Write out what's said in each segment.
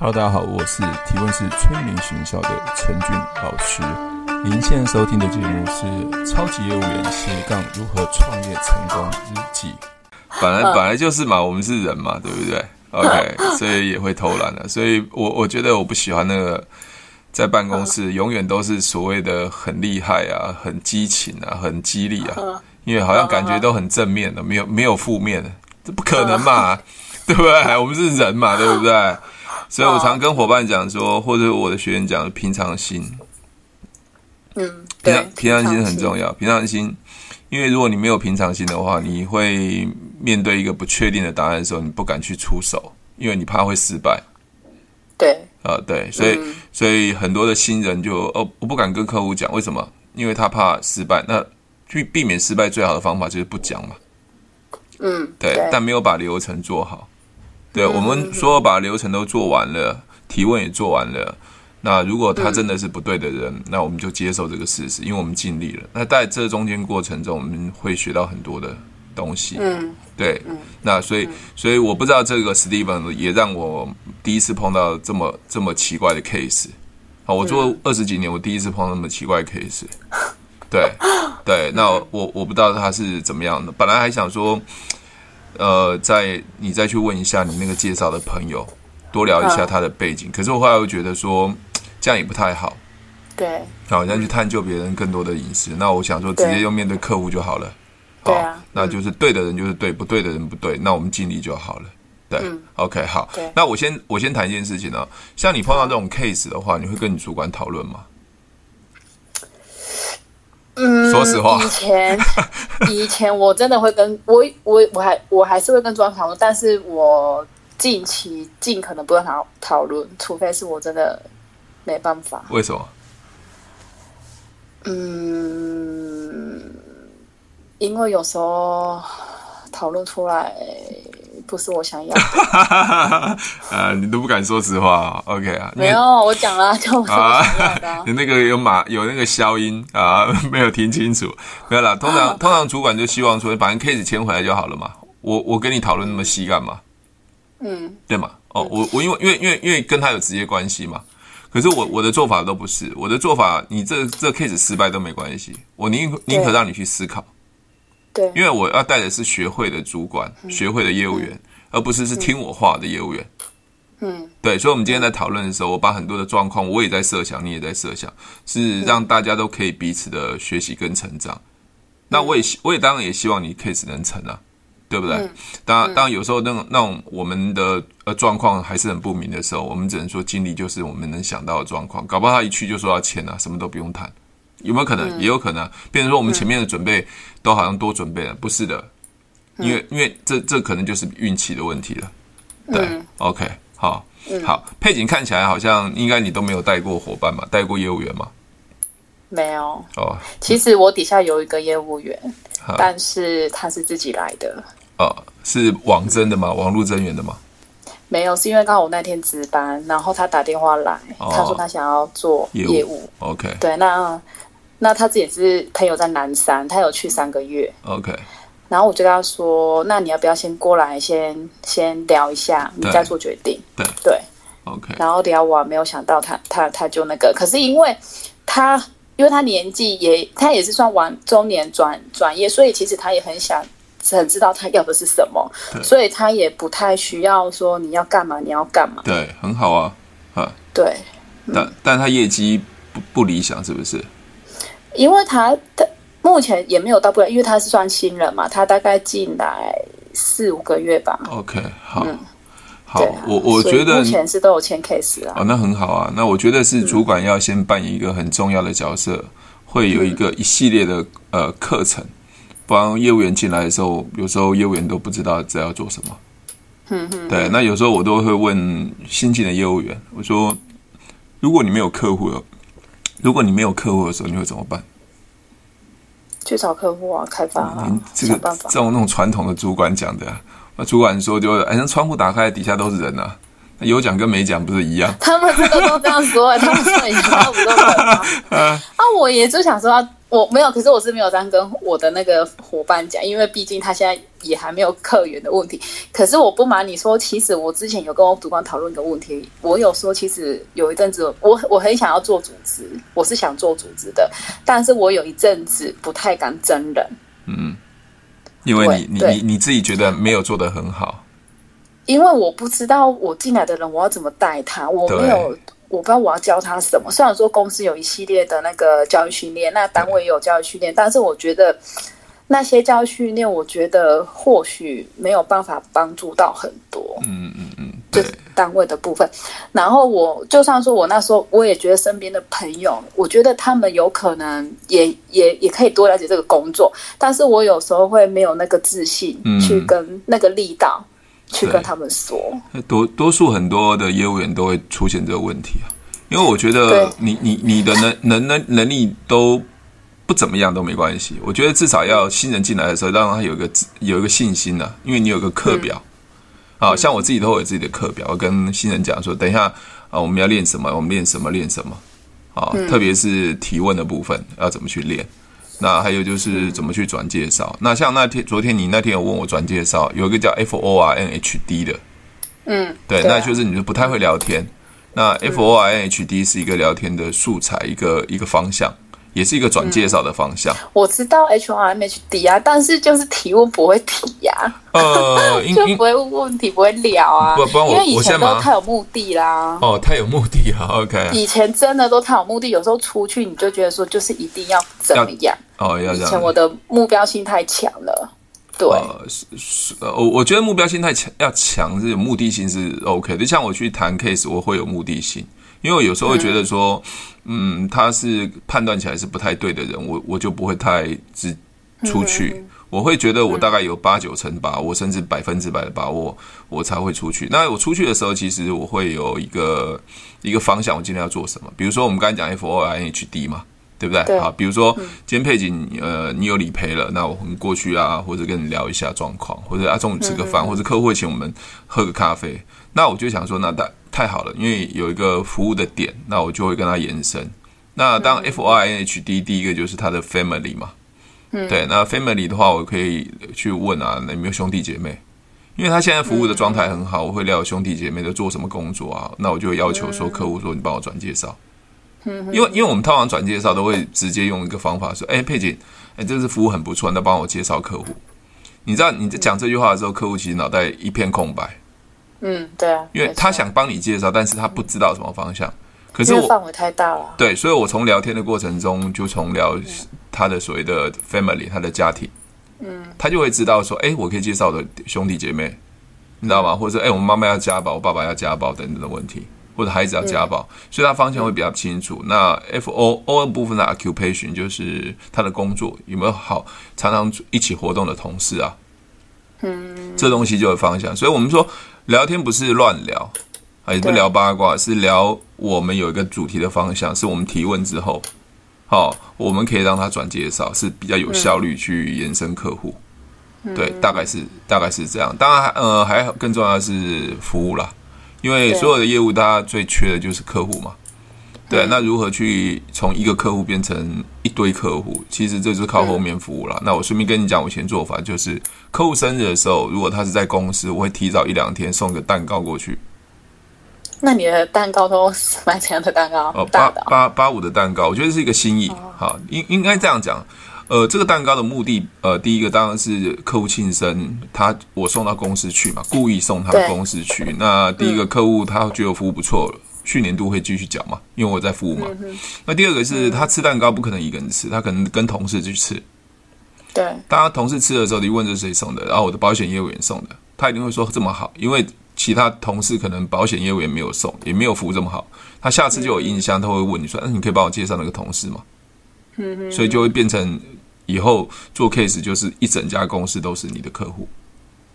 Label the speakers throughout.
Speaker 1: Hello，大家好，我是提问是催眠学校的陈俊老师。您现在收听的节目是《超级业务员斜杠如何创业成功日记》。本来本来就是嘛，我们是人嘛，对不对？OK，所以也会偷懒的。所以我我觉得我不喜欢那个在办公室永远都是所谓的很厉害啊、很激情啊、很激励啊，因为好像感觉都很正面的，没有没有负面的，这不可能嘛，对不对？我们是人嘛，对不对？所以我常跟伙伴讲说，或者我的学员讲，平常心。
Speaker 2: 嗯，
Speaker 1: 平常平常心很重要。平常心，因为如果你没有平常心的话，你会面对一个不确定的答案的时候，你不敢去出手，因为你怕会失败。
Speaker 2: 对，
Speaker 1: 啊、呃，对，所以、嗯、所以很多的新人就哦，我不敢跟客户讲，为什么？因为他怕失败。那去避免失败最好的方法就是不讲嘛。
Speaker 2: 嗯，
Speaker 1: 对，
Speaker 2: 对，
Speaker 1: 但没有把流程做好。对，我们说把流程都做完了，提问也做完了。那如果他真的是不对的人，那我们就接受这个事实，因为我们尽力了。那在这中间过程中，我们会学到很多的东西。
Speaker 2: 嗯，
Speaker 1: 对。那所以，所以我不知道这个 Steven 也让我第一次碰到这么这么奇怪的 case。好，我做二十几年，我第一次碰到那么奇怪的 case。对，对。那我我不知道他是怎么样的，本来还想说。呃，再你再去问一下你那个介绍的朋友，多聊一下他的背景。可是我后来又觉得说，这样也不太好。
Speaker 2: 对。
Speaker 1: 好，再去探究别人更多的隐私。那我想说，直接用面对客户就好了。
Speaker 2: 对啊。
Speaker 1: 那就是对的人就是对，不对的人不对。那我们尽力就好了。对。OK，好。那我先我先谈一件事情呢。像你碰到这种 case 的话，你会跟你主管讨论吗？
Speaker 2: 嗯，
Speaker 1: 说实话，
Speaker 2: 以前以前我真的会跟我我我还我还是会跟专访讨论，但是我近期尽可能不跟他讨论，除非是我真的没办法。
Speaker 1: 为什么？
Speaker 2: 嗯，因为有时候讨论出来。不是我想要的，
Speaker 1: 呃，你都不敢说实话，OK 啊？
Speaker 2: 没有，我讲了，就我想要的。
Speaker 1: 你那个有马有那个消音啊，没有听清楚，没有啦。通常通常主管就希望说，把 case 签回来就好了嘛。我我跟你讨论那么细干嘛？嗯，对嘛？哦，我我因为因为因为因为跟他有直接关系嘛。可是我我的做法都不是，我的做法，你这这 case 失败都没关系，我宁宁可让你去思考。
Speaker 2: 对，
Speaker 1: 因为我要带的是学会的主管、嗯、学会的业务员，嗯、而不是是听我话的业务员。嗯，对，所以，我们今天在讨论的时候，我把很多的状况，我也在设想，你也在设想，是让大家都可以彼此的学习跟成长。嗯、那我也我也当然也希望你 case 能成啊，对不对？嗯、当然，当然有时候那种那种我们的呃状况还是很不明的时候，我们只能说尽力就是我们能想到的状况。搞不好他一去就说要签啊，什么都不用谈。有没有可能？嗯、也有可能，变成说我们前面的准备都好像多准备了，不是的，因为、嗯、因为这这可能就是运气的问题了。对、嗯、OK，好，嗯、好，佩景看起来好像应该你都没有带过伙伴嘛，带过业务员嘛？
Speaker 2: 没有。
Speaker 1: 哦，
Speaker 2: 其实我底下有一个业务员，嗯、但是他是自己来的。
Speaker 1: 哦，是网征的吗？网络增员的吗？
Speaker 2: 没有，是因为刚好我那天值班，然后他打电话来，哦、他说他想要做业务。业务
Speaker 1: OK，
Speaker 2: 对，那。那他自己也是朋友在南山，他有去三个月。
Speaker 1: OK，
Speaker 2: 然后我就跟他说：“那你要不要先过来先，先先聊一下，你再做决定。”
Speaker 1: 对
Speaker 2: 对，对
Speaker 1: ，OK。
Speaker 2: 然后聊完，没有想到他他他就那个，可是因为他因为他年纪也他也是算完中年转转业，所以其实他也很想很知道他要的是什么，对所以他也不太需要说你要干嘛你要干嘛。
Speaker 1: 对，很好啊，啊，
Speaker 2: 对。
Speaker 1: 但、嗯、但他业绩不不理想，是不是？
Speaker 2: 因为他他目前也没有到不了，因为他是算新人嘛，他大概进来四五个月吧。
Speaker 1: OK，好，嗯、好，
Speaker 2: 啊、
Speaker 1: 我我觉得
Speaker 2: 目前是都有签 case 啊。
Speaker 1: 哦，那很好啊。那我觉得是主管要先扮演一个很重要的角色，嗯、会有一个一系列的呃课程，不然业务员进来的时候，有时候业务员都不知道这要做什么。嗯嗯。对，那有时候我都会问新进的业务员，我说：如果你没有客户了。如果你没有客户的时候，你会怎么办？
Speaker 2: 去找客户啊，开发啊，
Speaker 1: 这个这种那种传统的主管讲的，那主管说就哎，那窗户打开，底下都是人呐、啊，有奖跟没奖不是一样？
Speaker 2: 他们这个都这样说，他们说你全部都是人啊。啊，我也就想说，我没有，可是我是没有这样跟我的那个伙伴讲，因为毕竟他现在也还没有客源的问题。可是我不瞒你说，其实我之前有跟我主管讨论一个问题，我有说，其实有一阵子我我很想要做组织，我是想做组织的，但是我有一阵子不太敢真人。
Speaker 1: 嗯，因为你你你你自己觉得没有做得很好，
Speaker 2: 因为我不知道我进来的人我要怎么带他，我没有。我不知道我要教他什么。虽然说公司有一系列的那个教育训练，那单位也有教育训练，但是我觉得那些教育训练，我觉得或许没有办法帮助到很多。
Speaker 1: 嗯嗯嗯，
Speaker 2: 就是单位的部分。然后我就算说我那时候，我也觉得身边的朋友，我觉得他们有可能也也也可以多了解这个工作，但是我有时候会没有那个自信去跟那个力道。去跟他们说，
Speaker 1: 多多数很多的业务员都会出现这个问题啊，因为我觉得你你你的能能能能力都不怎么样都没关系，我觉得至少要新人进来的时候，让他有一个有一个信心啊，因为你有个课表，啊，像我自己都会有自己的课表，我跟新人讲说，等一下啊，我们要练什么，我们练什么练什么，啊，特别是提问的部分要怎么去练。那还有就是怎么去转介绍？那像那天昨天你那天有问我转介绍，有一个叫 F O R N H D 的，
Speaker 2: 嗯，
Speaker 1: 对，那就是你就不太会聊天。那 F O R N H D 是一个聊天的素材，一个一个方向，也是一个转介绍的方向。
Speaker 2: 我知道 H R N H D 啊，但是就是提问不会提呀，呃，就不会问问题，不会聊啊。
Speaker 1: 不，不然我
Speaker 2: 因为以前都太有目的啦。
Speaker 1: 哦，太有目的啊，OK。
Speaker 2: 以前真的都太有目的，有时候出去你就觉得说，就是一定要怎么样。
Speaker 1: 哦，要这样。
Speaker 2: 以前我的目标性太强了，对。
Speaker 1: 呃，是是，呃，我我觉得目标性太强，要强是有目的性是 OK 的。像我去谈 case，我会有目的性，因为我有时候会觉得说，嗯，嗯，他是判断起来是不太对的人，我我就不会太直出去。嗯、我会觉得我大概有八九成把握，甚至百分之百的把握，我才会出去。那我出去的时候，其实我会有一个一个方向，我今天要做什么。比如说，我们刚才讲 F O R N H D 嘛。对不对？对，好，比如说今天佩锦，呃，你有理赔了，那我们过去啊，或者跟你聊一下状况，或者啊中午吃个饭，或者客户会请我们喝个咖啡，那我就想说，那太太好了，因为有一个服务的点，那我就会跟他延伸。那当 F R N H D 第一个就是他的 family 嘛，对，那 family 的话，我可以去问啊，那有没有兄弟姐妹？因为他现在服务的状态很好，我会聊兄弟姐妹都做什么工作啊，那我就会要求说客户说，你帮我转介绍。因为因为我们通常转介绍都会直接用一个方法说，哎，佩姐，哎，这次服务很不错，那帮我介绍客户。你知道你在讲这句话的时候，客户其实脑袋一片空白。
Speaker 2: 嗯，对啊，
Speaker 1: 因为他想帮你介绍，但是他不知道什么方向。可是我
Speaker 2: 范围太大了。
Speaker 1: 对，所以我从聊天的过程中就从聊他的所谓的 family，他的家庭，嗯，他就会知道说，哎，我可以介绍我的兄弟姐妹，你知道吗？或者，哎，我妈妈要家暴，我爸爸要家暴等等的问题。或者孩子要家暴，所以他方向会比较清楚。那 F O O 部分的 occupation 就是他的工作有没有好，常常一起活动的同事啊，嗯，这东西就有方向。所以我们说聊天不是乱聊，啊，也不聊八卦，是聊我们有一个主题的方向，是我们提问之后，好，我们可以让他转介绍，是比较有效率去延伸客户。对，大概是大概是这样。当然，呃，还更重要的是服务啦。因为所有的业务，大家最缺的就是客户嘛。对，那如何去从一个客户变成一堆客户？其实这就是靠后面服务了。那我顺便跟你讲，我以前做法就是，客户生日的时候，如果他是在公司，我会提早一两天送个蛋糕过去。
Speaker 2: 那你的蛋糕都买怎样的蛋糕？
Speaker 1: 哦，八八八五的蛋糕，我觉得是一个心意。好，应应该这样讲。呃，这个蛋糕的目的，呃，第一个当然是客户庆生，他我送到公司去嘛，故意送他到公司去。那第一个客户他觉得服务不错了，去年度会继续缴嘛，因为我在服务嘛。那第二个是他吃蛋糕不可能一个人吃，他可能跟同事去吃。
Speaker 2: 对，
Speaker 1: 当他同事吃的时候，你问这是谁送的，然后我的保险业务员送的，他一定会说这么好，因为其他同事可能保险业务员没有送，也没有服务这么好，他下次就有印象，他会问你说，嗯，你可以帮我介绍那个同事吗？嗯，所以就会变成。以后做 case 就是一整家公司都是你的客户，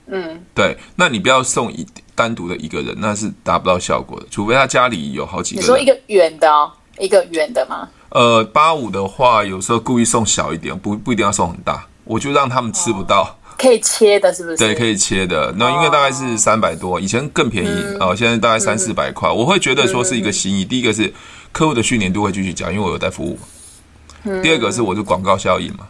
Speaker 2: 嗯，
Speaker 1: 对，那你不要送一单独的一个人，那是达不到效果的，除非他家里有好几个人。
Speaker 2: 你说一个圆的哦，一个圆的吗？
Speaker 1: 呃，八五的话，有时候故意送小一点，不不一定要送很大，我就让他们吃不到。哦，
Speaker 2: 可以切的，是不是？
Speaker 1: 对，可以切的。那因为大概是三百多，以前更便宜啊，哦，现在大概三四百块。我会觉得说是一个心意。第一个是客户的训练度会继续讲，因为我有在服务。第二个是我的广告效应嘛。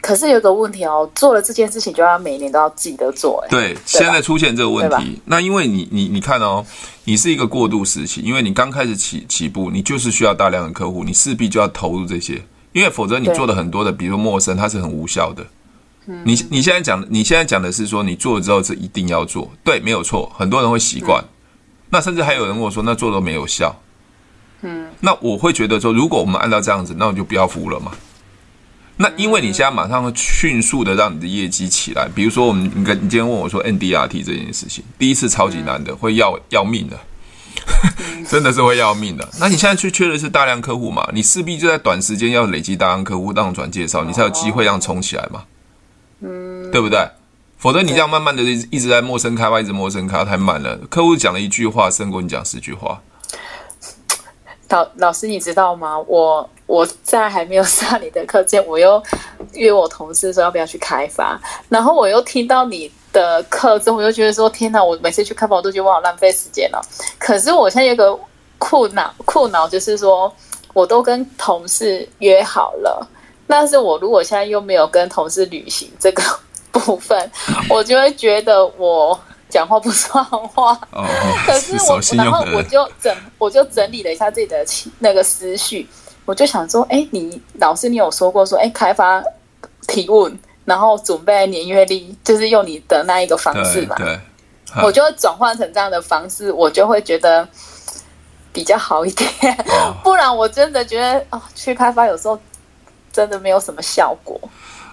Speaker 2: 可是有个问题哦，做了这件事情就要每年都要记得做，哎，
Speaker 1: 对，现在出现这个问题，那因为你你你看哦，你是一个过渡时期，因为你刚开始起起步，你就是需要大量的客户，你势必就要投入这些，因为否则你做的很多的，比如陌生，它是很无效的。你你现在讲，你现在讲的是说，你做了之后是一定要做，对，没有错，很多人会习惯，那甚至还有人跟我说，那做都没有效，嗯，那我会觉得说，如果我们按照这样子，那我就不要服务了嘛。那因为你现在马上会迅速的让你的业绩起来，比如说我们你跟你今天问我说 NDRT 这件事情，第一次超级难的，会要要命的，真的是会要命的。那你现在去缺的是大量客户嘛？你势必就在短时间要累积大量客户，让转介绍，你才有机会让冲起来嘛？嗯，对不对？否则你这样慢慢的一直在陌生开发，一直陌生开发太慢了。客户讲了一句话，胜过你讲十句话。
Speaker 2: 老老师，你知道吗？我我在还没有上你的课前，我又约我同事说要不要去开发，然后我又听到你的课之后，我又觉得说天哪！我每次去开发，我都觉得我好浪费时间了。可是我现在有个苦恼，苦恼就是说，我都跟同事约好了，但是我如果现在又没有跟同事履行这个 部分，我就会觉得我。讲话不算话，哦、可是我是然后我就整我就整理了一下自己的那个思绪，我就想说，哎，你老师你有说过说，哎，开发提问，然后准备年月历，就是用你的那一个方式嘛，对，对我就会转换成这样的方式，我就会觉得比较好一点，哦、不然我真的觉得哦，去开发有时候真的没有什么效果。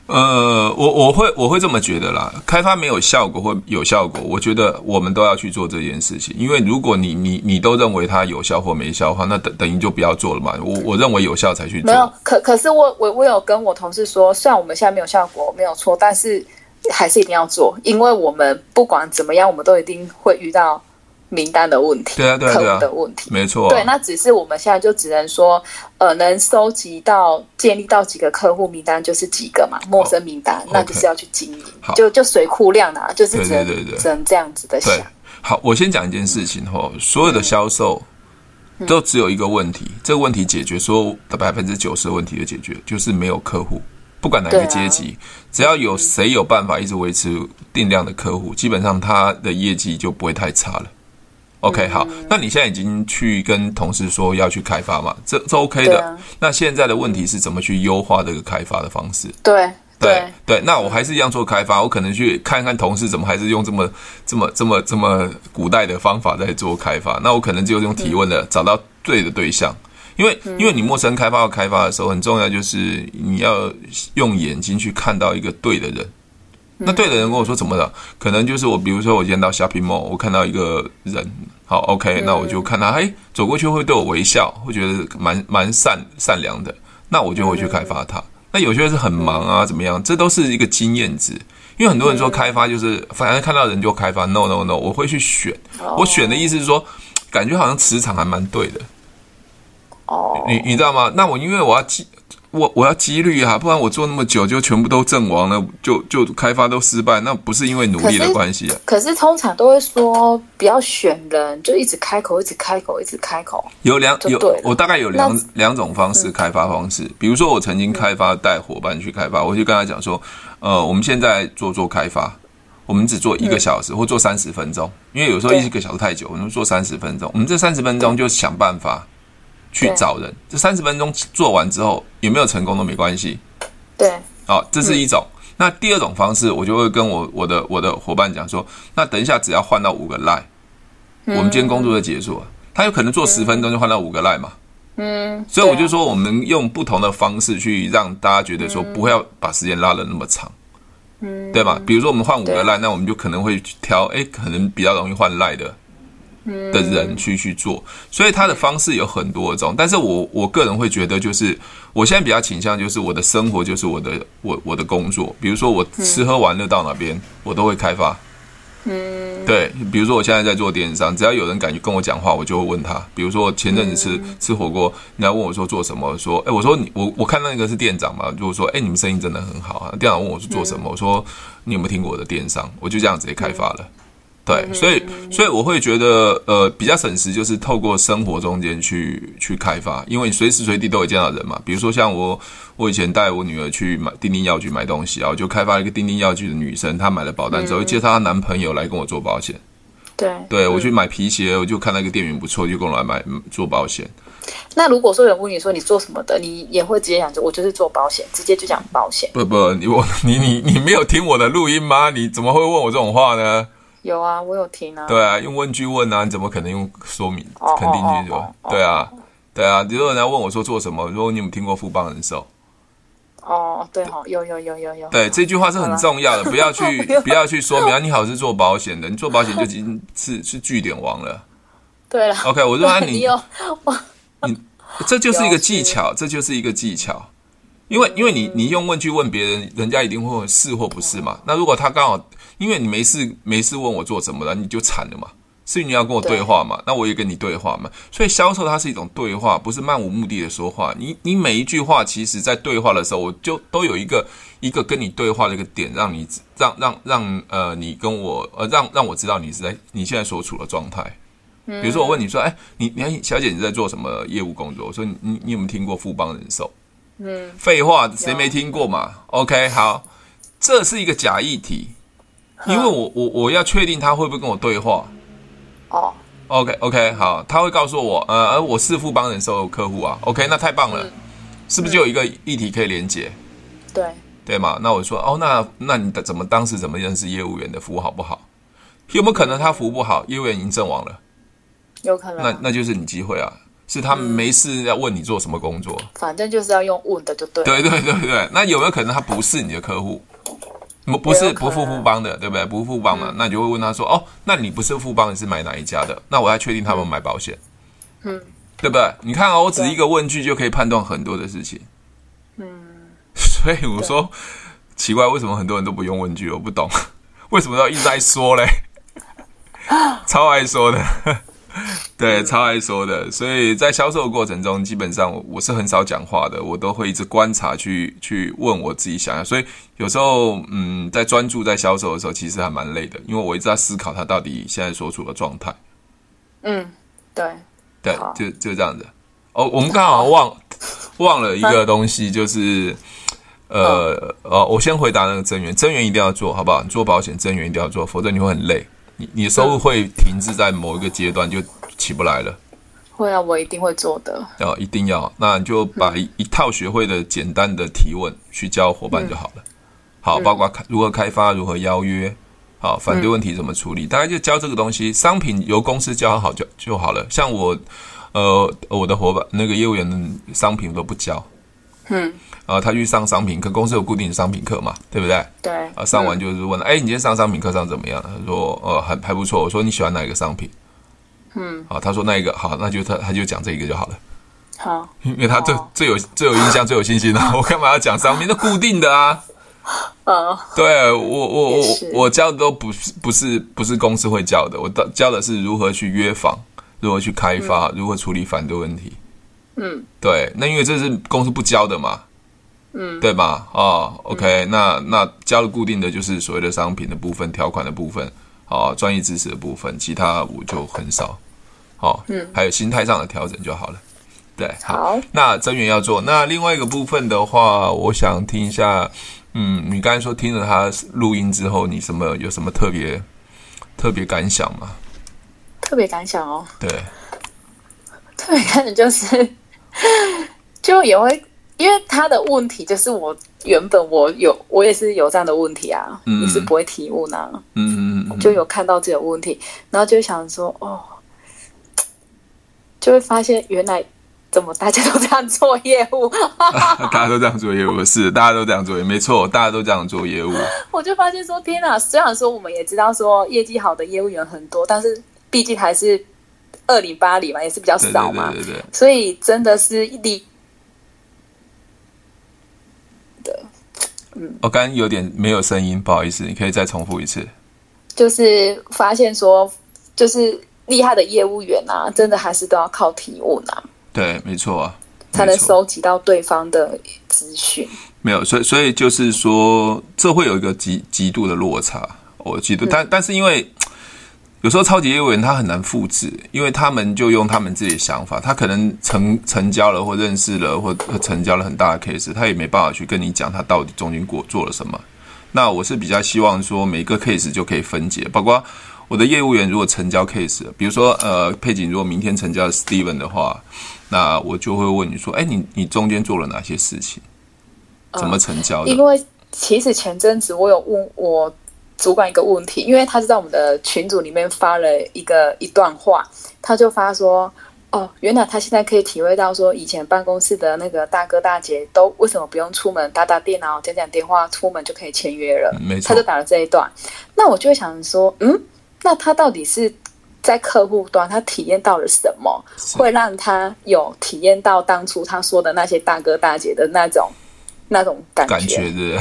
Speaker 1: 呃，我我会我会这么觉得啦，开发没有效果或有效果，我觉得我们都要去做这件事情，因为如果你你你都认为它有效或没效的话，那等等于就不要做了嘛。我我认为有效才去做。
Speaker 2: 没有，可可是我我我有跟我同事说，虽然我们现在没有效果，没有错，但是还是一定要做，因为我们不管怎么样，我们都一定会遇到。名单的问题，
Speaker 1: 对啊，对啊，
Speaker 2: 的问题，
Speaker 1: 没错、啊。
Speaker 2: 对，那只是我们现在就只能说，呃，能收集到、建立到几个客户名单就是几个嘛，陌生名单，哦、那就是要去经营，就就水库量啊，就是只能对对。对对只能这样子的想。
Speaker 1: 好，我先讲一件事情哈，所有的销售都只有一个问题，嗯、这个问题解决，所有的百分之九十的问题就解决，就是没有客户，不管哪个阶级，啊、只要有谁有办法一直维持定量的客户，基本上他的业绩就不会太差了。OK，好，那你现在已经去跟同事说要去开发嘛？这这 OK 的。啊、那现在的问题是怎么去优化这个开发的方式？
Speaker 2: 对
Speaker 1: 对对，那我还是一样做开发，我可能去看看同事怎么还是用这么这么这么这么古代的方法在做开发。那我可能就用提问的、嗯、找到对的对象，因为因为你陌生开发要开发的时候，很重要就是你要用眼睛去看到一个对的人。那对的人跟我说怎么了？可能就是我，比如说我今天到 shopping mall，我看到一个人。好，OK，那我就看他，哎，走过去会对我微笑，会觉得蛮蛮善善良的，那我就会去开发他。那有些人是很忙啊，怎么样？这都是一个经验值。因为很多人说开发就是反正看到人就开发，no no no，我会去选。我选的意思是说，感觉好像磁场还蛮对的。哦，你你知道吗？那我因为我要记。我我要几率啊，不然我做那么久就全部都阵亡了，就就开发都失败，那不是因为努力的关系啊。
Speaker 2: 可是通常都会说不要选人，就一直开口，一直开口，一直开口。
Speaker 1: 有两有，我大概有两两种方式开发方式。比如说我曾经开发带伙伴去开发，我就跟他讲说，呃，我们现在做做开发，我们只做一个小时或做三十分钟，因为有时候一个小时太久，我们做三十分钟，我们这三十分钟就想办法。去找人，这三十分钟做完之后有没有成功都没关系。
Speaker 2: 对，
Speaker 1: 好，这是一种。嗯、那第二种方式，我就会跟我我的我的伙伴讲说，那等一下只要换到五个赖，嗯、我们今天工作就结束了。他有可能做十分钟就换到五个赖嘛。嗯，所以我就说，我们用不同的方式去让大家觉得说，不会要把时间拉的那么长。嗯，对吧？比如说我们换五个赖，那我们就可能会挑，哎，可能比较容易换赖的。的人去去做，所以他的方式有很多种，但是我我个人会觉得，就是我现在比较倾向，就是我的生活就是我的我我的工作，比如说我吃喝玩乐到哪边，我都会开发。嗯，对，比如说我现在在做电商，只要有人敢跟我讲话，我就会问他。比如说前阵子吃吃火锅，人家问我说做什么，我说，哎，我说你我我看到那个是店长嘛，就是说，哎，你们生意真的很好啊。店长问我是做什么，我说你有没有听过我的电商？我就这样直接开发了。对，所以所以我会觉得，呃，比较省时就是透过生活中间去去开发，因为你随时随地都会见到人嘛。比如说像我，我以前带我女儿去买丁丁药局买东西啊，我就开发了一个丁丁药局的女生，她买了保单之后，介绍她男朋友来跟我做保险。
Speaker 2: 对，
Speaker 1: 对我去买皮鞋，我就看到一个店员不错，就跟我来买做保险。
Speaker 2: 那如果说有人问你说你做什么的，你也会直接讲就我就是做保险，直接就讲保险。
Speaker 1: 不不，你我你你你没有听我的录音吗？你怎么会问我这种话呢？
Speaker 2: 有啊，我有听啊。
Speaker 1: 对啊，用问句问啊，你怎么可能用说明肯定句说？对啊，对啊。如果人家问我说做什么，如果你有没有听过富邦人寿？
Speaker 2: 哦，对哈，有有有有有。
Speaker 1: 对，这句话是很重要的，不要去不要去说明啊。你好，是做保险的，你做保险就已经是是据点王了。
Speaker 2: 对了
Speaker 1: ，OK，我说你 你这就是一个技巧，这就是一个技巧。因为因为你你用问句问别人，人家一定会是或不是嘛。那如果他刚好。因为你没事没事问我做什么了，你就惨了嘛。是你要跟我对话嘛？那我也跟你对话嘛。所以销售它是一种对话，不是漫无目的的说话。你你每一句话，其实在对话的时候，我就都有一个一个跟你对话的一个点，让你让让让呃，你跟我呃，让让我知道你是在你现在所处的状态。比如说我问你说，哎，你你小姐你在做什么业务工作？我说你你有没有听过富邦人寿？嗯，废话，谁没听过嘛？OK，好，这是一个假议题。因为我我我要确定他会不会跟我对话，
Speaker 2: 哦
Speaker 1: ，OK OK 好，他会告诉我，呃，而我是富邦人寿客户啊，OK，那太棒了，是不是就有一个议题可以连接？
Speaker 2: 对。
Speaker 1: 对嘛，那我说哦，那那你的怎么当时怎么认识业务员的服务好不好？有没有可能他服务不好，业务员已经阵亡了？
Speaker 2: 有可能，
Speaker 1: 那那就是你机会啊，是他没事要问你做什么工作，
Speaker 2: 反正就是要用问的就对，
Speaker 1: 对对对对，那有没有可能他不是你的客户？不不是不富富邦的，对不对？不富邦嘛，那你就会问他说：“哦，那你不是富邦，你是买哪一家的？”那我要确定他们买保险，嗯，对不对？你看哦，我只一个问句就可以判断很多的事情，嗯，所以我说奇怪，为什么很多人都不用问句？我不懂，为什么要一直在说嘞？超爱说的。对，超爱说的，所以在销售过程中，基本上我是很少讲话的，我都会一直观察去去问我自己想要。所以有时候，嗯，在专注在销售的时候，其实还蛮累的，因为我一直在思考他到底现在所处的状态。
Speaker 2: 嗯，对，
Speaker 1: 对，就就这样子。哦，我们刚好忘忘了一个东西，就是呃呃，我先回答那个增员，增员一定要做好不好？你做保险增员一定要做，否则你会很累。你你收入会停滞在某一个阶段，就起不来了。
Speaker 2: 会啊，我一定会做的。
Speaker 1: 要一定要，那你就把一一套学会的简单的提问去教伙伴就好了。好，包括开如何开发，如何邀约，好，反对问题怎么处理，大概就教这个东西。商品由公司教好就就好了。像我，呃，我的伙伴那个业务员的商品都不教。嗯。啊，他去上商品课，公司有固定的商品课嘛，对不对？
Speaker 2: 对。
Speaker 1: 啊，上完就是问，哎、嗯，你今天上商品课上怎么样？他说，呃，还还不错。我说你喜欢哪一个商品？嗯。好，他说那一个好，那就他他就讲这一个就好了。
Speaker 2: 好。
Speaker 1: 因为他最最有最有印象、最有信心的，我干嘛要讲商品？那固定的啊。嗯。对我我我我教的都不是不是不是公司会教的，我教的是如何去约访，如何去开发，如何处理反对问题。嗯。对，那因为这是公司不教的嘛。嗯，对吧？哦，OK，、嗯、那那加入固定的就是所谓的商品的部分、条款的部分，哦，专业知识的部分，其他我就很少。好、哦，嗯，还有心态上的调整就好了。对，好，好那增员要做。那另外一个部分的话，我想听一下，嗯，你刚才说听了他录音之后，你什么有什么特别特别感想吗？
Speaker 2: 特别感想哦，
Speaker 1: 对，
Speaker 2: 特别感想就是，就也会。因为他的问题就是我原本我有我也是有这样的问题啊，嗯、你是不会提问啊，嗯嗯就有看到这个问题，然后就想说哦，就会发现原来怎么大家都这样做业务，
Speaker 1: 大家都这样做业务是，大家都这样做没错，大家都这样做业务。
Speaker 2: 我就发现说天哪，虽然说我们也知道说业绩好的业务员很多，但是毕竟还是二零八零嘛，也是比较少嘛，对对对对对，所以真的是一滴。
Speaker 1: 嗯，我刚刚有点没有声音，不好意思，你可以再重复一次。
Speaker 2: 就是发现说，就是厉害的业务员啊，真的还是都要靠提问啊。
Speaker 1: 对，没错啊，
Speaker 2: 才能收集到对方的资讯。
Speaker 1: 没有，所以所以就是说，这会有一个极极度的落差。我极度，嗯、但但是因为有时候超级业务员他很难复制，因为他们就用他们自己的想法，他可能成成交了或认识了或成交了很大的 case，他也没办法去跟你讲他到底中间过做了什么。那我是比较希望说每一个 case 就可以分解，包括我的业务员如果成交 case，比如说呃佩锦如果明天成交 Steven 的话，那我就会问你说，哎，你你中间做了哪些事情？怎么成交的？
Speaker 2: 因为其实前阵子我有问我主管一个问题，因为他是在我们的群组里面发了一个一段话，他就发说。哦，原来他现在可以体会到说，以前办公室的那个大哥大姐都为什么不用出门打打电脑、讲讲电话，出门就可以签约了？
Speaker 1: 没错，
Speaker 2: 他就打了这一段。那我就会想说，嗯，那他到底是在客户端他体验到了什么，会让他有体验到当初他说的那些大哥大姐的那种那种感觉？
Speaker 1: 感觉是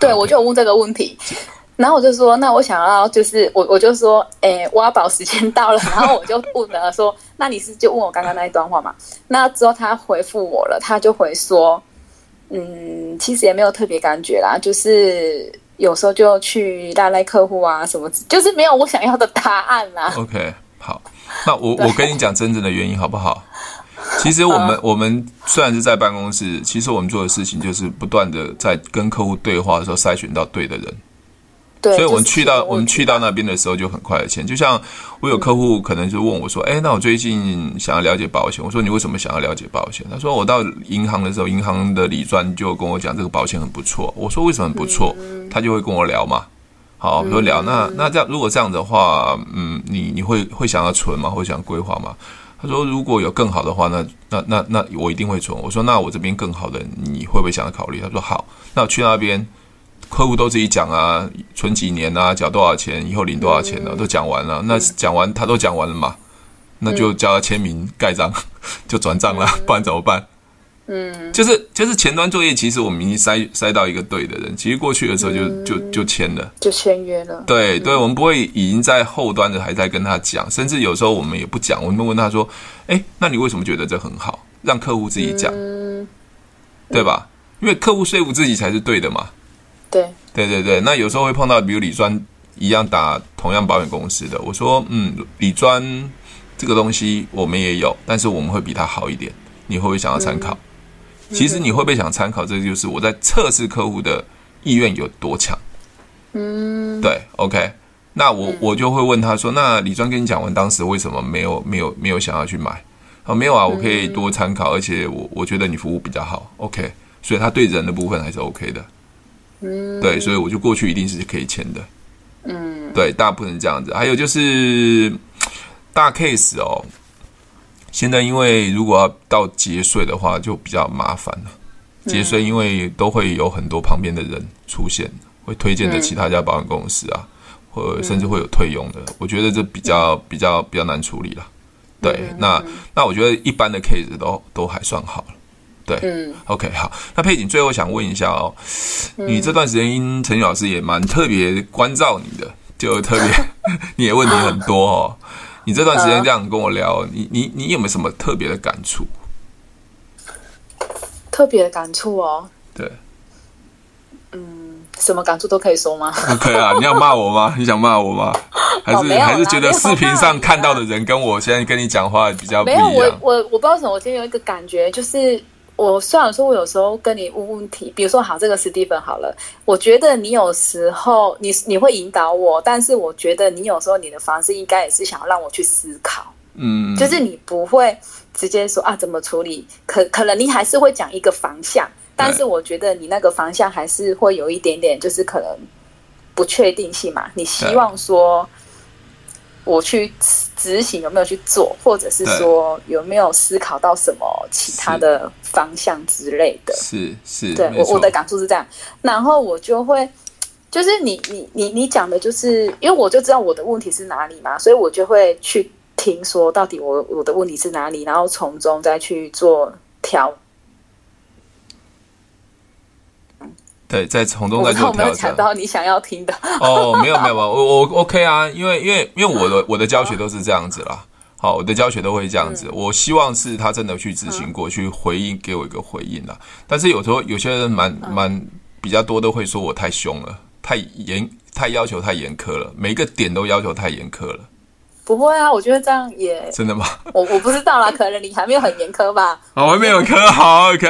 Speaker 2: 对，我就问这个问题。然后我就说，那我想要就是我我就说，诶，挖宝时间到了。然后我就问了说，那你是就问我刚刚那一段话嘛？那之后他回复我了，他就回说，嗯，其实也没有特别感觉啦，就是有时候就去赖赖客户啊什么，就是没有我想要的答案啦。
Speaker 1: OK，好，那我 我跟你讲真正的原因好不好？其实我们我们虽然是在办公室，其实我们做的事情就是不断的在跟客户对话的时候筛选到对的人。所以我们去到我们去到那边的时候就很快的签，就像我有客户可能就问我说：“哎，那我最近想要了解保险。”我说：“你为什么想要了解保险？”他说：“我到银行的时候，银行的理专就跟我讲这个保险很不错。”我说：“为什么很不错？”他就会跟我聊嘛。好，比如聊那那这样如果这样的话，嗯，你你会会想要存吗？会想规划吗？他说：“如果有更好的话，那那那那我一定会存。”我说：“那我这边更好的，你会不会想要考虑？”他说：“好，那我去那边。”客户都自己讲啊，存几年啊，缴多少钱，以后领多少钱呢、啊？都讲完了。那讲完他都讲完了嘛？那就叫他签名盖章，就转账了，不然怎么办？嗯，就是就是前端作业，其实我们已经筛筛到一个对的人，其实过去的时候就就就签了，
Speaker 2: 就签约了。
Speaker 1: 对对，我们不会已经在后端的还在跟他讲，甚至有时候我们也不讲，我们问他说：“哎，那你为什么觉得这很好？”让客户自己讲，嗯对吧？因为客户说服自己才是对的嘛。
Speaker 2: 对
Speaker 1: 对对对，那有时候会碰到，比如李专一样打同样保险公司的，我说，嗯，李专这个东西我们也有，但是我们会比他好一点，你会不会想要参考？嗯、其实你会不会想参考？这就是我在测试客户的意愿有多强。嗯，对，OK，那我我就会问他说，那李专跟你讲完，当时为什么没有没有没有想要去买？啊，没有啊，我可以多参考，而且我我觉得你服务比较好，OK，所以他对人的部分还是 OK 的。嗯，对，所以我就过去一定是可以签的。嗯，对，大部分这样子。还有就是大 case 哦，现在因为如果要到结税的话，就比较麻烦了。结税因为都会有很多旁边的人出现，会推荐的其他家保险公司啊，或甚至会有退佣的。我觉得这比较比较比较难处理了。对，那那我觉得一般的 case 都都还算好了。对，嗯，OK，好。那佩锦最后想问一下哦，嗯、你这段时间因陈宇老师也蛮特别关照你的，就特别 你也问题很多哦。你这段时间这样跟我聊，你你你有没有什么特别的感触？
Speaker 2: 特别的感触哦，
Speaker 1: 对，
Speaker 2: 嗯，什么感触都可以说吗
Speaker 1: 可以啊，你要骂我吗？你想骂我吗？还是、哦、还是觉得视频上看到的人跟我现在跟你讲话比较不一样？
Speaker 2: 没有，我我我不知道什么，我今天有一个感觉就是。我虽然说，我有时候跟你问问题，比如说好这个史蒂芬好了，我觉得你有时候你你会引导我，但是我觉得你有时候你的方式应该也是想要让我去思考，嗯，就是你不会直接说啊怎么处理，可可能你还是会讲一个方向，但是我觉得你那个方向还是会有一点点就是可能不确定性嘛，你希望说。我去执行有没有去做，或者是说有没有思考到什么其他的方向之类的？
Speaker 1: 是是，
Speaker 2: 对我我的感触是这样。然后我就会，就是你你你你讲的，就是因为我就知道我的问题是哪里嘛，所以我就会去听说到底我我的问题是哪里，然后从中再去做调。
Speaker 1: 对，在从中在做调整。我没有
Speaker 2: 抢到你想要听的。
Speaker 1: 哦，没有没有没有，我我 OK 啊，因为因为因为我的我的教学都是这样子啦。好，我的教学都会这样子。我希望是他真的去执行过去回应，给我一个回应啦。但是有时候有些人蛮蛮比较多都会说我太凶了，太严，太要求太严苛了，每一个点都要求太严苛了。
Speaker 2: 不会啊，我觉得这样也
Speaker 1: 真的吗？
Speaker 2: 我我不知道啦，可能你还没有很严苛吧。
Speaker 1: 我还没有严苛，好，OK，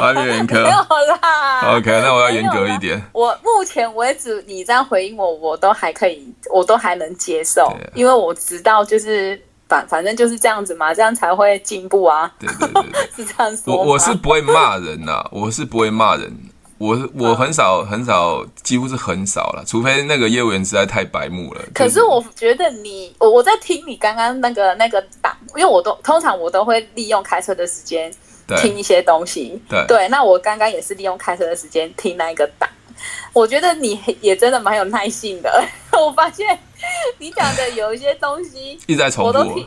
Speaker 1: 我还没有严苛，
Speaker 2: 没有啦。
Speaker 1: OK，那我要严格一点。
Speaker 2: 我目前为止，你这样回应我，我都还可以，我都还能接受，啊、因为我知道就是反反正就是这样子嘛，这样才会进步啊。
Speaker 1: 对对对，对，
Speaker 2: 是这样说。
Speaker 1: 我我是不会骂人呐、啊，我是不会骂人。我我很少很少，几乎是很少了，除非那个业务员实在太白目了。
Speaker 2: 可是我觉得你，我我在听你刚刚那个那个档，因为我都通常我都会利用开车的时间听一些东西。对对，那我刚刚也是利用开车的时间听那个档。我觉得你也真的蛮有耐性的。我发现你讲的有一些东西
Speaker 1: 一直在重复。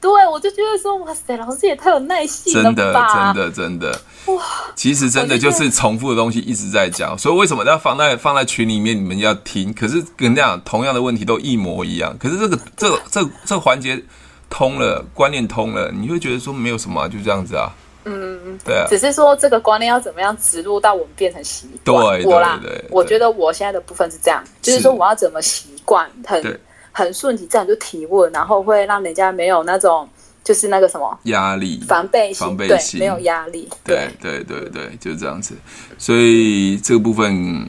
Speaker 2: 对，我就觉得说，哇塞，老师也太有耐心了吧！
Speaker 1: 真的，真的，真的，哇！其实真的就是重复的东西一直在讲，所以为什么要放在放在群里面，你们要听？可是跟那样同样的问题都一模一样，可是这个这个这个、这个环节通了，观念通了，你会觉得说没有什么、啊，就这样子啊。嗯，对啊。只是说这个观念要怎么样植入到我们变成习惯？对，我啦，对，对，对，我觉得我现在的部分是这样，就是说我要怎么习惯很。很顺其自然就提问，然后会让人家没有那种就是那个什么压力、
Speaker 2: 防备心、防备心，没有压力。
Speaker 1: 对对对对，就是这样子。所以这个部分，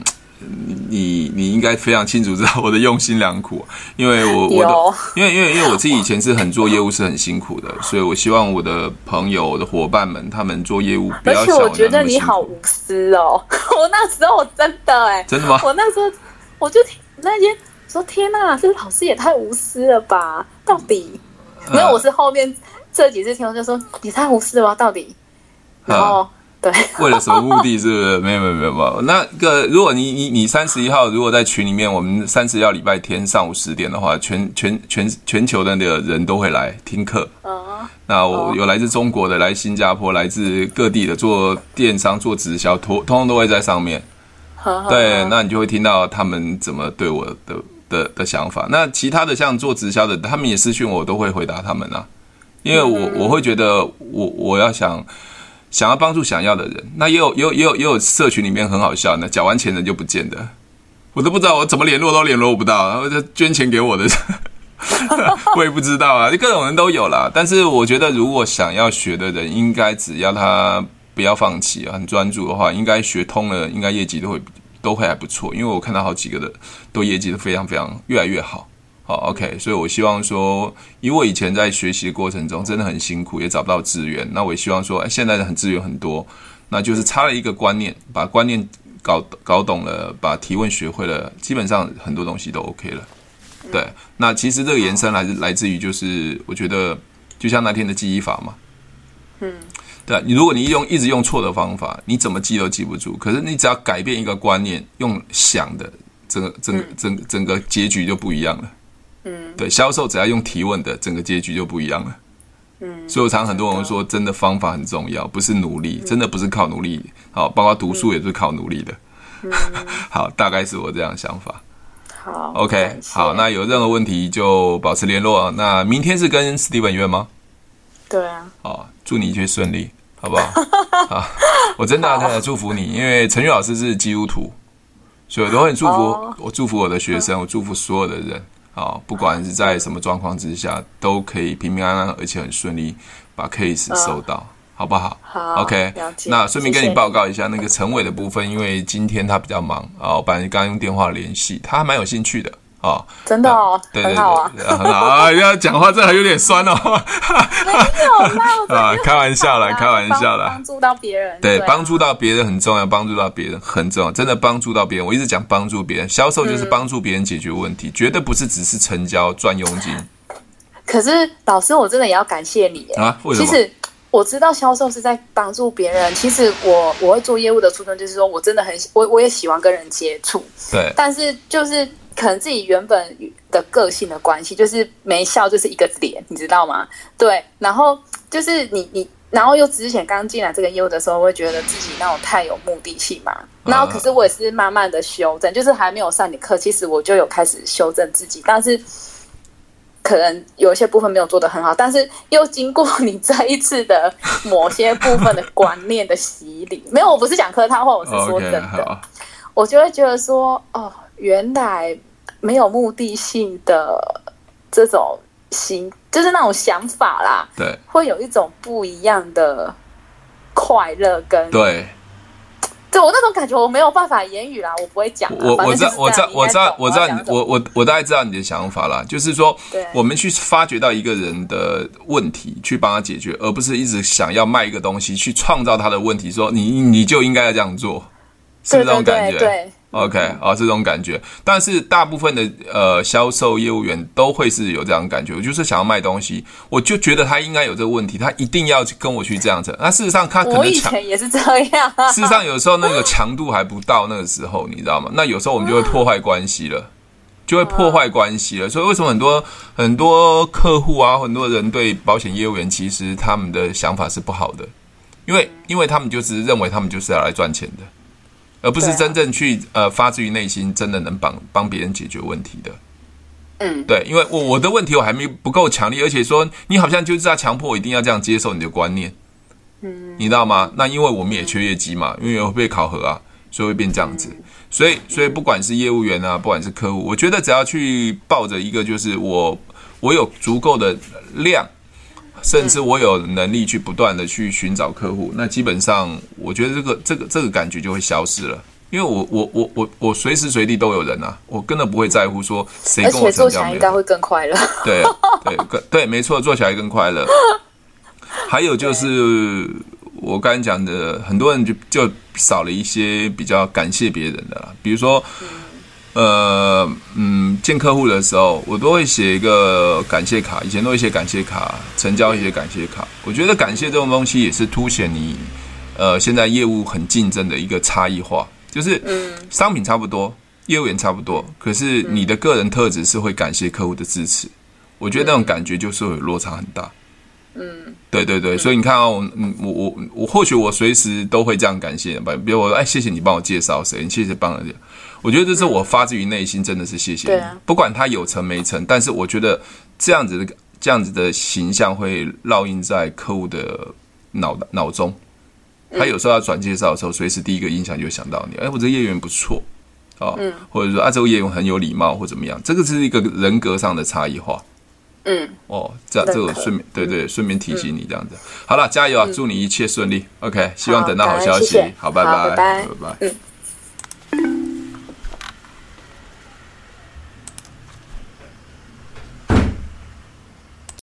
Speaker 1: 你你应该非常清楚知道我的用心良苦，因为我我的因为因为因为我自己以前是很做业务是很辛苦的，所以我希望我的朋友、我的伙伴们他们做业务不要像我那么辛苦。而且我觉得你好无私哦，我那时候我真的哎，真的吗？我那时候我就听那天。说天呐，这老师也太无私了吧！到底，因为我是后面这几次听，我就说你太无私了吧？到底，然后对，为了什么目的？是不是？没有没有没有没有。那个，如果你你你三十一号，如果在群里面，我们三十一号礼拜天上午十点的话，全全全全球的那个人都会来听课。嗯，那我有来自中国的，来新加坡，来自各地的做电商、做直销，通通都会在上面。对，那你就会听到他们怎么对我的。的的想法，那其他的像做直销的，他们也私讯我，我都会回答他们啊，因为我我会觉得我我要想想要帮助想要的人，那也有也有也有也有社群里面很好笑，那缴完钱人就不见的，我都不知道我怎么联络都联络不到，然后就捐钱给我的，我也不知道啊，各种人都有啦。但是我觉得如果想要学的人，应该只要他不要放弃啊，很专注的话，应该学通了，应该业绩都会。都会还不错，因为我看到好几个的都业绩都非常非常越来越好，好 OK，所以我希望说，因为我以前在学习的过程中真的很辛苦，也找不到资源，那我也希望说，哎，现在的很资源很多，那就是差了一个观念，把观念搞搞懂了，把提问学会了，基本上很多东西都 OK 了。对，那其实这个延伸来自来自于就是，我觉得就像那天的记忆法嘛，嗯。对，你如果你用一直用错的方法，你怎么记都记不住。可是你只要改变一个观念，用想的，整个整整整个结局就不一样了。嗯，对，销售只要用提问的，整个结局就不一样了。嗯，所以我常很多人说，真的方法很重要，不是努力，真的不是靠努力。好，包括读书也是靠努力的。嗯、好，大概是我这样的想法。
Speaker 2: 好
Speaker 1: ，OK，好，那有任何问题就保持联络。那明天是跟 Steven 约吗？
Speaker 2: 对啊。
Speaker 1: 好，祝你一切顺利。好不好？啊，我真的要太祝福你，因为陈宇老师是基督徒，所以我都很祝福。我祝福我的学生，我祝福所有的人啊，不管是在什么状况之下，都可以平平安安，而且很顺利把 case 收到，好不好？
Speaker 2: 好
Speaker 1: ，OK。那顺便跟你报告一下，那个陈伟的部分，因为今天他比较忙啊，我本来刚用电话联系，他还蛮有兴趣的。哦，
Speaker 2: 真的哦，
Speaker 1: 对对对，
Speaker 2: 很好啊，
Speaker 1: 很好啊！要讲话这还有点酸哦，
Speaker 2: 没有
Speaker 1: 啊，开玩笑啦，开玩笑啦，
Speaker 2: 帮助到别人，
Speaker 1: 对，帮助到别人很重要，帮助到别人很重要，真的帮助到别人。我一直讲帮助别人，销售就是帮助别人解决问题，绝对不是只是成交赚佣金。
Speaker 2: 可是老师，我真的也要感谢你
Speaker 1: 啊！为什么？
Speaker 2: 其实我知道销售是在帮助别人。其实我我会做业务的初衷就是说我真的很我我也喜欢跟人接触，
Speaker 1: 对，
Speaker 2: 但是就是。可能自己原本的个性的关系，就是没笑就是一个脸，你知道吗？对，然后就是你你，然后又之前刚进来这个业务的时候，会觉得自己那种太有目的性嘛。然后可是我也是慢慢的修正，就是还没有上你课，其实我就有开始修正自己，但是可能有一些部分没有做得很好，但是又经过你这一次的某些部分的观念的洗礼，没有，我不是讲客套话，我是说真的，okay, 我就会觉得说，哦。原来没有目的性的这种心，就是那种想法啦。
Speaker 1: 对，
Speaker 2: 会有一种不一样的快乐跟
Speaker 1: 对。
Speaker 2: 对，我那种感觉我没有办法言语啦，我不会讲。
Speaker 1: 我我知道我知道我知道我知道我我我大概知道你的想法啦，就是说，我们去发掘到一个人的问题，去帮他解决，而不是一直想要卖一个东西去创造他的问题，说你你就应该要这样做，是不是这种感
Speaker 2: 觉？对。
Speaker 1: OK，啊，这种感觉，但是大部分的呃销售业务员都会是有这样的感觉。我就是想要卖东西，我就觉得他应该有这个问题，他一定要跟我去这样子。那事实上他可能
Speaker 2: 我以前也是这样。
Speaker 1: 事实上有时候那个强度还不到那个时候，你知道吗？那有时候我们就会破坏关系了，就会破坏关系了。所以为什么很多很多客户啊，很多人对保险业务员其实他们的想法是不好的，因为因为他们就是认为他们就是要来赚钱的。而不是真正去呃发自于内心，真的能帮帮别人解决问题的。
Speaker 2: 嗯，
Speaker 1: 对，因为我我的问题我还没不够强烈，而且说你好像就是要强迫我一定要这样接受你的观念。嗯，你知道吗？那因为我们也缺业绩嘛，因为会被考核啊，所以会变这样子。所以所以不管是业务员啊，不管是客户，我觉得只要去抱着一个就是我我有足够的量。甚至我有能力去不断的去寻找客户，那基本上我觉得这个这个这个感觉就会消失了，因为我我我我我随时随地都有人啊，我根本不会在乎说谁跟我成交。而且做
Speaker 2: 起来应该会更快乐。
Speaker 1: 对对对，对，没错，做起来更快乐。还有就是我刚才讲的，很多人就就少了一些比较感谢别人的啦，比如说。呃，嗯，见客户的时候，我都会写一个感谢卡。以前都会写感谢卡，成交一些感谢卡。我觉得感谢这种东西也是凸显你，呃，现在业务很竞争的一个差异化。就是，商品差不多，业务员差不多，可是你的个人特质是会感谢客户的支持。我觉得那种感觉就是会有落差很大。嗯，对对对，所以你看哦，嗯，我我我或许我随时都会这样感谢，比如我说，哎，谢谢你帮我介绍谁，谢谢帮了你。我觉得这是我发自于内心，真的是谢谢你。不管他有成没成，但是我觉得这样子的这样子的形象会烙印在客户的脑脑中。他有时候要转介绍的时候，随时第一个印象就会想到你。哎，我这个业务员不错啊，或者说啊，这个业务员很有礼貌或怎么样，这个是一个人格上的差异化。嗯，哦，这样这个顺便对对，顺便提醒你这样子。好了，加油啊！祝你一切顺利。OK，希望等到好消息。好，拜拜，拜拜。